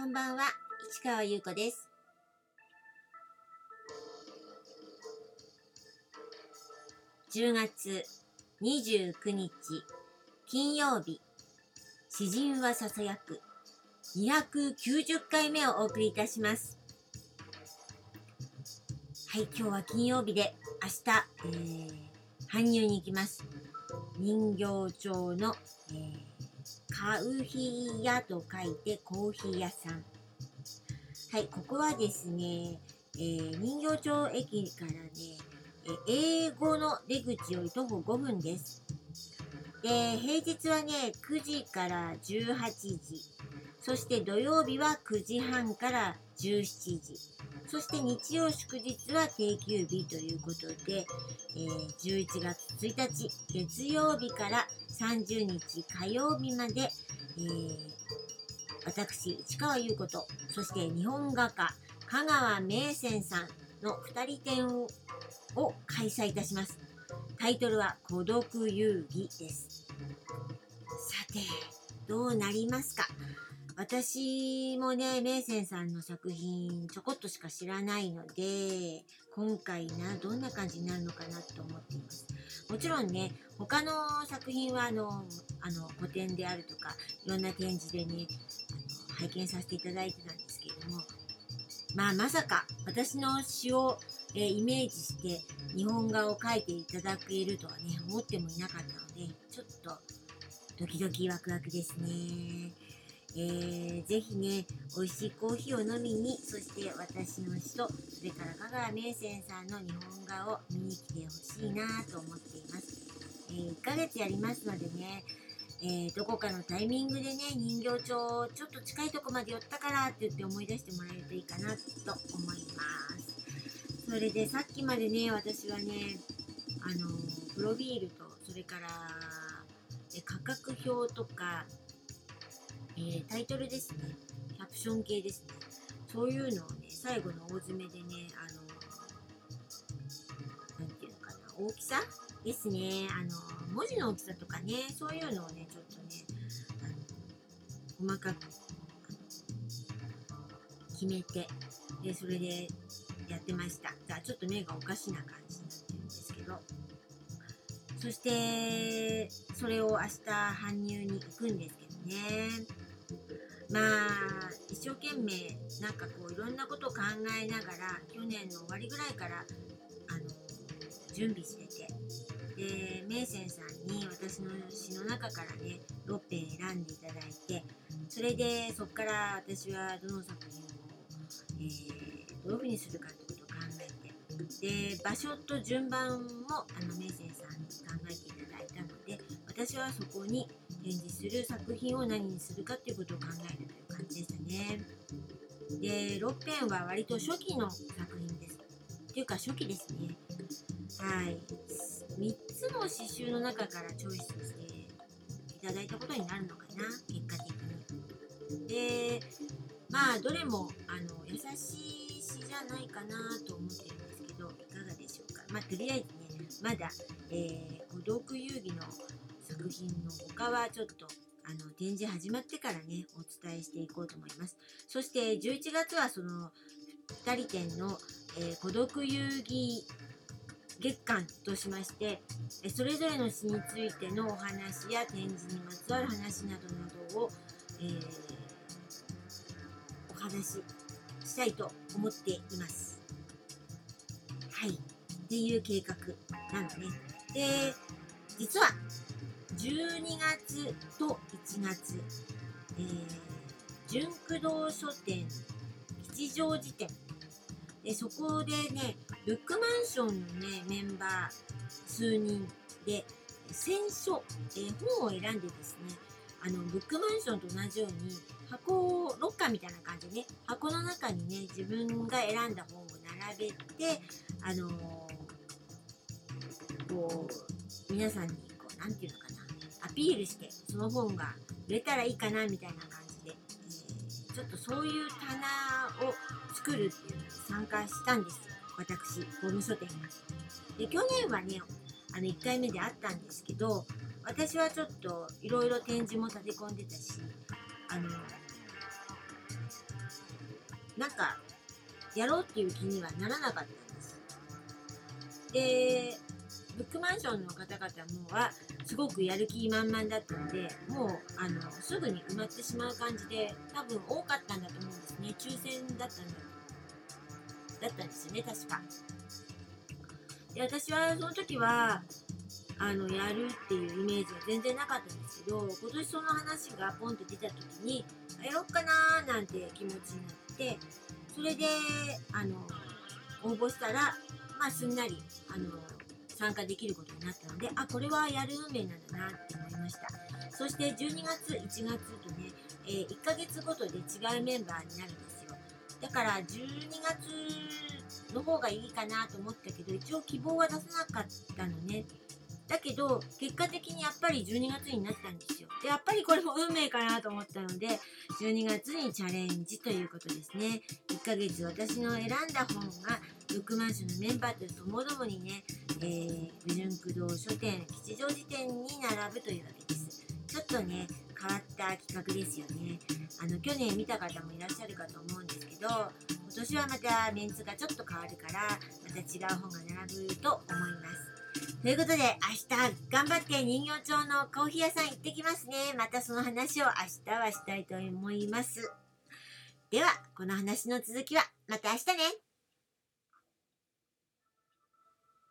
こんばんは、市川優子です。10月29日金曜日、詩人はささやく290回目をお送りいたします。はい、今日は金曜日で明日、えー、搬入に行きます。人形町の、えーカウヒー屋と書いてコーヒー屋さん。はい、ここはですね、えー、人形町駅からね、え英語の出口より徒歩5分です。で、平日はね、9時から18時。そして土曜日は9時半から17時。そして日曜祝日は定休日ということで、えー、11月1日月曜日から30日火曜日まで、えー、私、市川優子と、そして日本画家、香川名泉さんの2人展を開催いたします。タイトルは孤独遊戯です。さて、どうなりますか？私もね、メイセンさんの作品ちょこっとしか知らないので、今回な、どんな感じになるのかなと思っています。もちろんね、他の作品はあの、あの、古典であるとか、いろんな展示でね、あの、拝見させていただいてたんですけれども、まあまさか私の詩を、えー、イメージして日本画を描いていただけるとはね、思ってもいなかったので、ちょっとドキドキワクワクですね。えー、ぜひね、美味しいコーヒーを飲みに、そして私の詩と、それから香川名泉さんの日本画を見に来てほしいなと思っています。えー、1ヶ月やりますのでね、えー、どこかのタイミングでね、人形町、ちょっと近いとこまで寄ったからって言って思い出してもらえるといいかなと思います。それでさっきまでね、私はね、あの、プロフィールと、それから、価格表とか、えー、タイトルですね、キャプション系ですね、そういうのをね、最後の大詰めでね、あの、なんていうのかな、大きさですね、あの、文字の大きさとかね、そういうのをね、ちょっとね、あの、細かく、決めて、で、それでやってました。じゃあ、ちょっと目がおかしな感じになってるんですけど、そして、それを明日搬入に行くんですけどね。まあ一生懸命なんかこういろんなことを考えながら去年の終わりぐらいからあの準備しててでメイセンさんに私の詩の中からね6編選んでいただいてそれでそこから私はどの作品を、えー、どういうふうにするかってことを考えてで場所と順番もあのメイセンさんに考えていただいたので私はそこに展示する作品を何にするかっていうことを考えるという感じでしたね。で、6編は割と初期の作品です。っていうか初期ですね。はい。3つの詩集の中からチョイスしていただいたことになるのかな、結果的に。で、まあ、どれも、あの、優しい詩じゃないかなと思ってるんですけど、いかがでしょうか。まあ、とりあえずね、まだ、えー、孤独遊戯の作品の他はちょっとあの展示始まってからねお伝えしていこうと思います。そして11月はその2人展の、えー、孤独遊戯月間としましてそれぞれの詩についてのお話や展示にまつわる話などなどを、えー、お話ししたいと思っています。はい。っていう計画なのね。で実は12月と1月、えー、純駆動書店吉祥寺店。でそこでねブックマンションのねメンバー数人で選書、えー、本を選んでですねあのブックマンションと同じように箱をロッカーみたいな感じでね箱の中にね自分が選んだ本を並べてあのー、こう皆さんにこう何て言うのかなピールしてその本が売れたらいいかなみたいな感じで、え、ちょっとそういう棚を作るっていうのに参加したんです私法務書店が。で去年はねあの1回目であったんですけど私はちょっといろいろ展示も立て込んでたしあのなんかやろうっていう気にはならなかったんですでマンションの方々もはすごくやる気満々だったのでもうあのすぐに埋まってしまう感じで多分多かったんだと思うんですね。抽選だったんだだったんですよね確か。で私はその時はあのやるっていうイメージは全然なかったんですけど今年その話がポンと出た時にやろっかなーなんて気持ちになってそれであの応募したらまあすんなりあの参加できることになったのであこれはやる運命なんだなって思いました。そして12月1月とね、えー、1ヶ月ごとで違うメンバーになるんですよ。だから12月の方がいいかなと思ったけど一応希望は出さなかったのね。だけど結果的にやっぱり12月になったんですよ。でやっぱりこれも運命かなと思ったので12月にチャレンジということですね。1ヶ月私の選んだ本がブックマンションのメンバーとともどもにね、えー、美純駆動書店吉祥寺店に並ぶというわけですちょっとね変わった企画ですよねあの去年見た方もいらっしゃるかと思うんですけど今年はまたメンツがちょっと変わるからまた違う本が並ぶと思いますということで、明日頑張って人形町のコーヒー屋さん行ってきますね。またその話を明日はしたいと思います。では、この話の続きはまた明日ね。